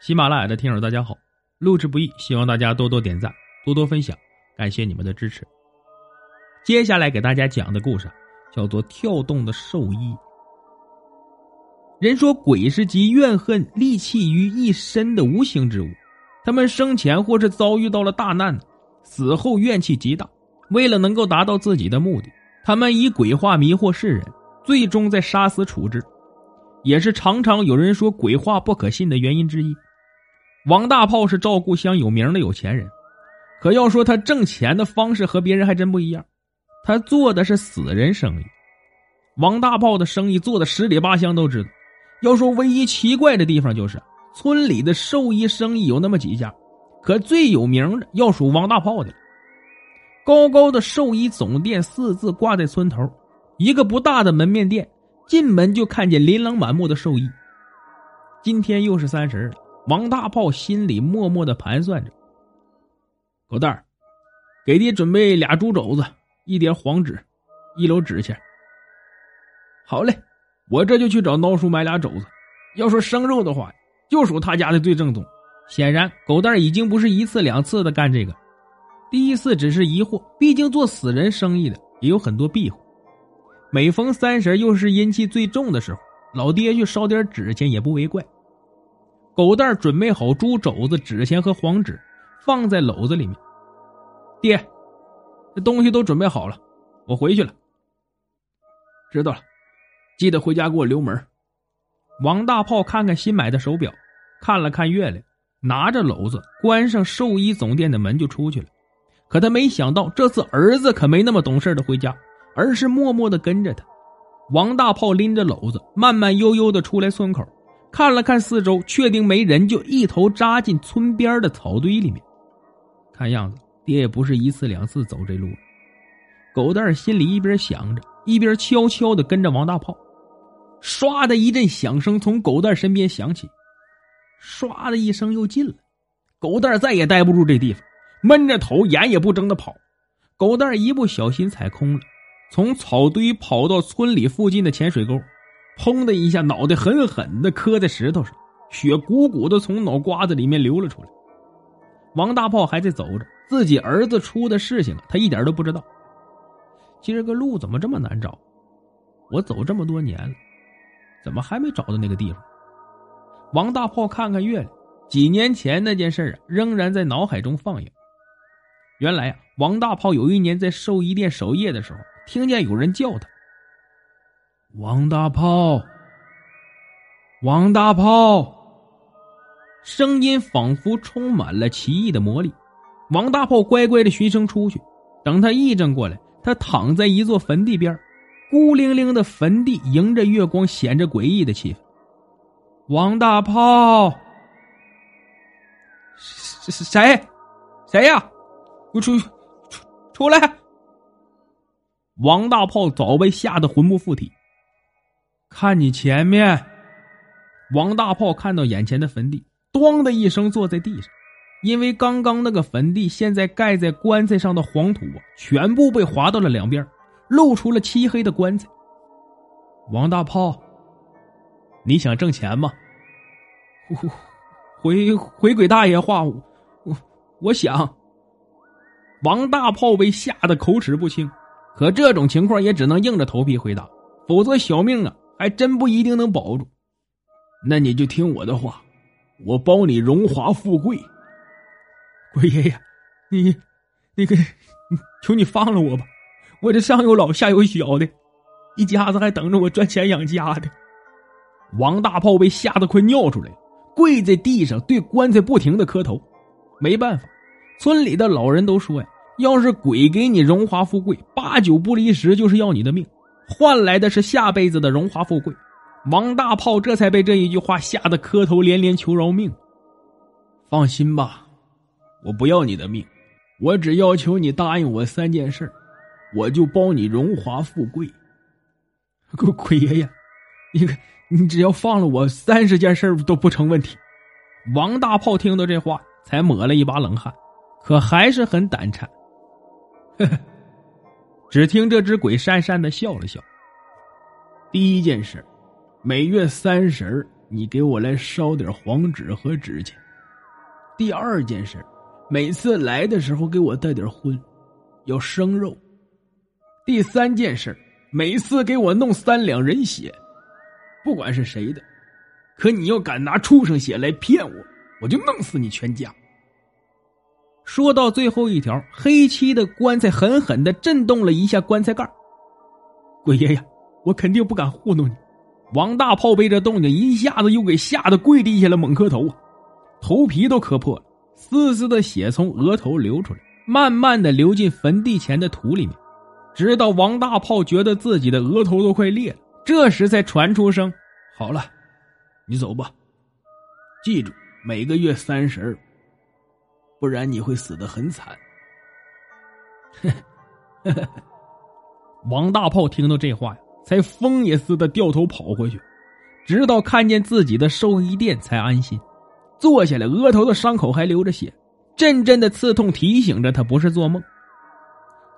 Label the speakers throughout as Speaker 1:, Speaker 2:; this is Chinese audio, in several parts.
Speaker 1: 喜马拉雅的听友大家好，录制不易，希望大家多多点赞，多多分享，感谢你们的支持。接下来给大家讲的故事叫做《跳动的兽医》。人说鬼是集怨恨戾气于一身的无形之物，他们生前或是遭遇到了大难，死后怨气极大，为了能够达到自己的目的，他们以鬼话迷惑世人，最终在杀死处置，也是常常有人说鬼话不可信的原因之一。王大炮是赵故乡有名的有钱人，可要说他挣钱的方式和别人还真不一样，他做的是死人生意。王大炮的生意做的十里八乡都知道。要说唯一奇怪的地方，就是村里的兽医生意有那么几家，可最有名的要数王大炮的。高高的兽医总店四字挂在村头，一个不大的门面店，进门就看见琳琅满目的兽医。今天又是三十了。王大炮心里默默的盘算着：“狗蛋儿，给爹准备俩猪肘子，一点黄纸，一篓纸钱。”好嘞，我这就去找孬叔买俩肘子。要说生肉的话，就属他家的最正宗。显然，狗蛋儿已经不是一次两次的干这个，第一次只是疑惑，毕竟做死人生意的也有很多庇护。每逢三十，又是阴气最重的时候，老爹去烧点纸钱也不为怪。狗蛋准备好猪肘子、纸钱和黄纸，放在篓子里面。爹，这东西都准备好了，我回去了。知道了，记得回家给我留门。王大炮看看新买的手表，看了看月亮，拿着篓子关上兽医总店的门就出去了。可他没想到，这次儿子可没那么懂事的回家，而是默默的跟着他。王大炮拎着篓子，慢慢悠悠的出来村口。看了看四周，确定没人，就一头扎进村边的草堆里面。看样子，爹也不是一次两次走这路了。狗蛋心里一边想着，一边悄悄的跟着王大炮。唰的一阵响声从狗蛋身边响起，唰的一声又进了。狗蛋再也待不住这地方，闷着头，眼也不睁的跑。狗蛋一不小心踩空了，从草堆跑到村里附近的浅水沟。砰的一下，脑袋狠狠的磕在石头上，血鼓鼓的从脑瓜子里面流了出来。王大炮还在走着，自己儿子出的事情，他一点都不知道。今儿个路怎么这么难找？我走这么多年了，怎么还没找到那个地方？王大炮看看月亮，几年前那件事啊，仍然在脑海中放映。原来啊，王大炮有一年在寿衣店守夜的时候，听见有人叫他。王大炮，王大炮，声音仿佛充满了奇异的魔力。王大炮乖乖的循声出去，等他一怔过来，他躺在一座坟地边，孤零零的坟地迎着月光，显着诡异的气氛。王大炮，谁？谁谁呀？我出出出来！王大炮早被吓得魂不附体。看你前面，王大炮看到眼前的坟地，咣的一声坐在地上，因为刚刚那个坟地现在盖在棺材上的黄土啊，全部被划到了两边，露出了漆黑的棺材。王大炮，你想挣钱吗？回回鬼大爷话，我我想。王大炮被吓得口齿不清，可这种情况也只能硬着头皮回答，否则小命啊！还真不一定能保住，那你就听我的话，我包你荣华富贵。鬼爷爷，你，那个，求你放了我吧，我这上有老下有小的，一家子还等着我赚钱养家的。王大炮被吓得快尿出来了，跪在地上对棺材不停的磕头。没办法，村里的老人都说呀，要是鬼给你荣华富贵，八九不离十就是要你的命。换来的是下辈子的荣华富贵，王大炮这才被这一句话吓得磕头连连求饶命。放心吧，我不要你的命，我只要求你答应我三件事，我就包你荣华富贵。鬼鬼爷爷，你你只要放了我，三十件事都不成问题。王大炮听到这话，才抹了一把冷汗，可还是很胆颤。呵呵。只听这只鬼讪讪的笑了笑。第一件事，每月三十
Speaker 2: 你给我来烧点黄纸和纸钱。第二件事，每次来的时候给我带点荤，要生肉。第三件事，每次给我弄三两人血，不管是谁的。可你要敢拿畜生血来骗我，我就弄死你全家。
Speaker 1: 说到最后一条，黑漆的棺材狠狠的震动了一下棺材盖。鬼爷爷，我肯定不敢糊弄你。王大炮被这动静一下子又给吓得跪地下了，猛磕头啊，头皮都磕破了，丝丝的血从额头流出来，慢慢的流进坟地前的土里面，直到王大炮觉得自己的额头都快裂了，这时才传出声：“
Speaker 2: 好了。”你走吧，记住每个月三十不然你会死的很惨。
Speaker 1: 王大炮听到这话呀，才疯也似的掉头跑回去，直到看见自己的寿衣店才安心，坐下来，额头的伤口还流着血，阵阵的刺痛提醒着他不是做梦。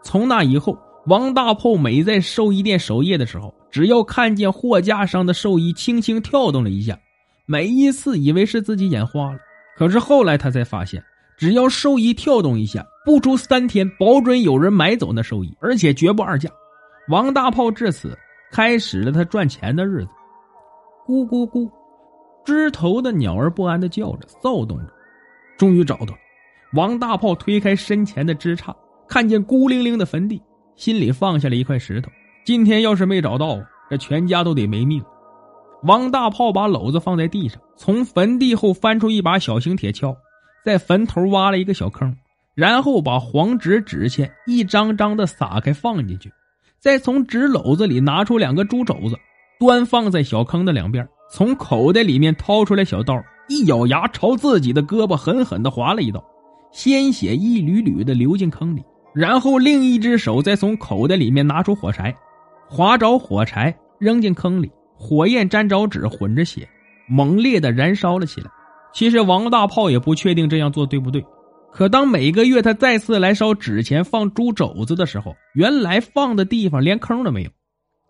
Speaker 1: 从那以后。王大炮每在寿衣店守夜的时候，只要看见货架上的寿衣轻轻跳动了一下，每一次以为是自己眼花了。可是后来他才发现，只要寿衣跳动一下，不出三天，保准有人买走那寿衣，而且绝不二价。王大炮至此开始了他赚钱的日子。咕咕咕，枝头的鸟儿不安的叫着，躁动着。终于找到了。王大炮推开身前的枝杈，看见孤零零的坟地。心里放下了一块石头，今天要是没找到，这全家都得没命。王大炮把篓子放在地上，从坟地后翻出一把小型铁锹，在坟头挖了一个小坑，然后把黄纸纸钱一张张的撒开放进去，再从纸篓子里拿出两个猪肘子，端放在小坑的两边，从口袋里面掏出来小刀，一咬牙朝自己的胳膊狠狠的划了一刀，鲜血一缕缕的流进坑里。然后另一只手再从口袋里面拿出火柴，划着火柴扔进坑里，火焰沾着纸，混着血，猛烈的燃烧了起来。其实王大炮也不确定这样做对不对，可当每个月他再次来烧纸钱、放猪肘子的时候，原来放的地方连坑都没有，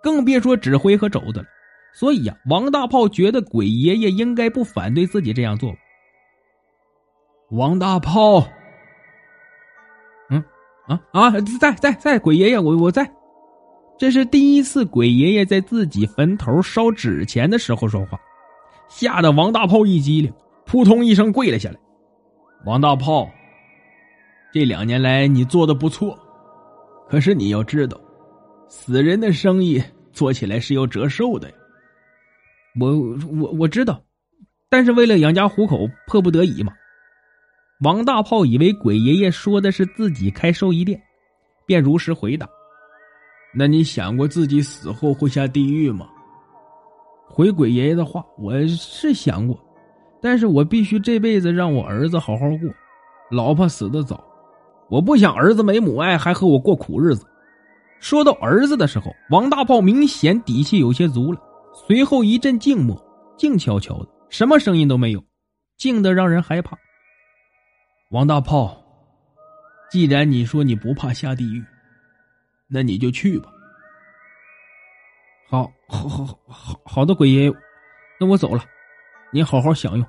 Speaker 1: 更别说纸灰和肘子了。所以呀，王大炮觉得鬼爷爷应该不反对自己这样做。
Speaker 2: 王大炮。
Speaker 1: 嗯啊啊，在在在，鬼爷爷，我我在。这是第一次鬼爷爷在自己坟头烧纸钱的时候说话，吓得王大炮一激灵，扑通一声跪了下来。
Speaker 2: 王大炮，这两年来你做的不错，可是你要知道，死人的生意做起来是要折寿的呀。
Speaker 1: 我我我知道，但是为了养家糊口，迫不得已嘛。王大炮以为鬼爷爷说的是自己开寿衣店，便如实回答：“
Speaker 2: 那你想过自己死后会下地狱吗？”
Speaker 1: 回鬼爷爷的话，我是想过，但是我必须这辈子让我儿子好好过，老婆死的早，我不想儿子没母爱还和我过苦日子。说到儿子的时候，王大炮明显底气有些足了，随后一阵静默，静悄悄的，什么声音都没有，静的让人害怕。
Speaker 2: 王大炮，既然你说你不怕下地狱，那你就去吧。
Speaker 1: 好，好，好，好，好的，鬼爷爷，那我走了，你好好享用。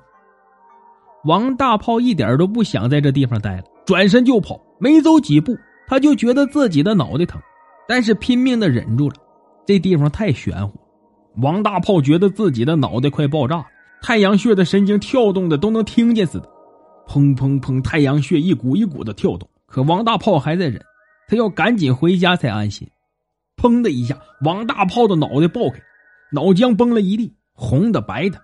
Speaker 1: 王大炮一点都不想在这地方待了，转身就跑。没走几步，他就觉得自己的脑袋疼，但是拼命的忍住了。这地方太玄乎，王大炮觉得自己的脑袋快爆炸了，太阳穴的神经跳动的都能听见似的。砰砰砰！太阳穴一股一股的跳动，可王大炮还在忍，他要赶紧回家才安心。砰的一下，王大炮的脑袋爆开，脑浆崩了一地，红的白的。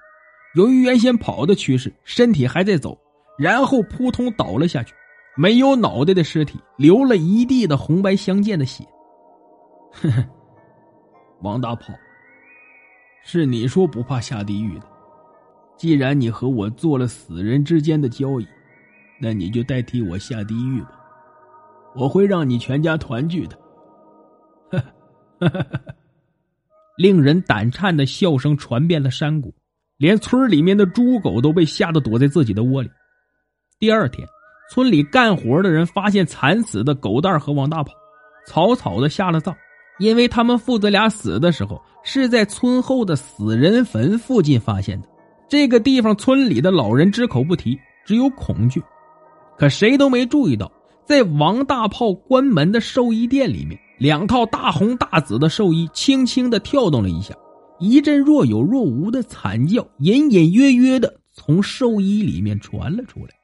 Speaker 1: 由于原先跑的趋势，身体还在走，然后扑通倒了下去。没有脑袋的尸体流了一地的红白相间的血。
Speaker 2: 呵呵，王大炮，是你说不怕下地狱的。既然你和我做了死人之间的交易，那你就代替我下地狱吧。我会让你全家团聚的。
Speaker 1: 呵呵呵呵令人胆颤的笑声传遍了山谷，连村里面的猪狗都被吓得躲在自己的窝里。第二天村里干活的人发现惨死的狗蛋和王大炮草草的下了葬。因为他们父子俩死的时候是在村后的死人坟附近发现的。这个地方村里的老人只口不提只有恐惧。可谁都没注意到在王大炮关门的寿衣店里面两套大红大紫的寿衣轻轻的跳动了一下一阵若有若无的惨叫，隐隐约约地从兽医里面传了出来。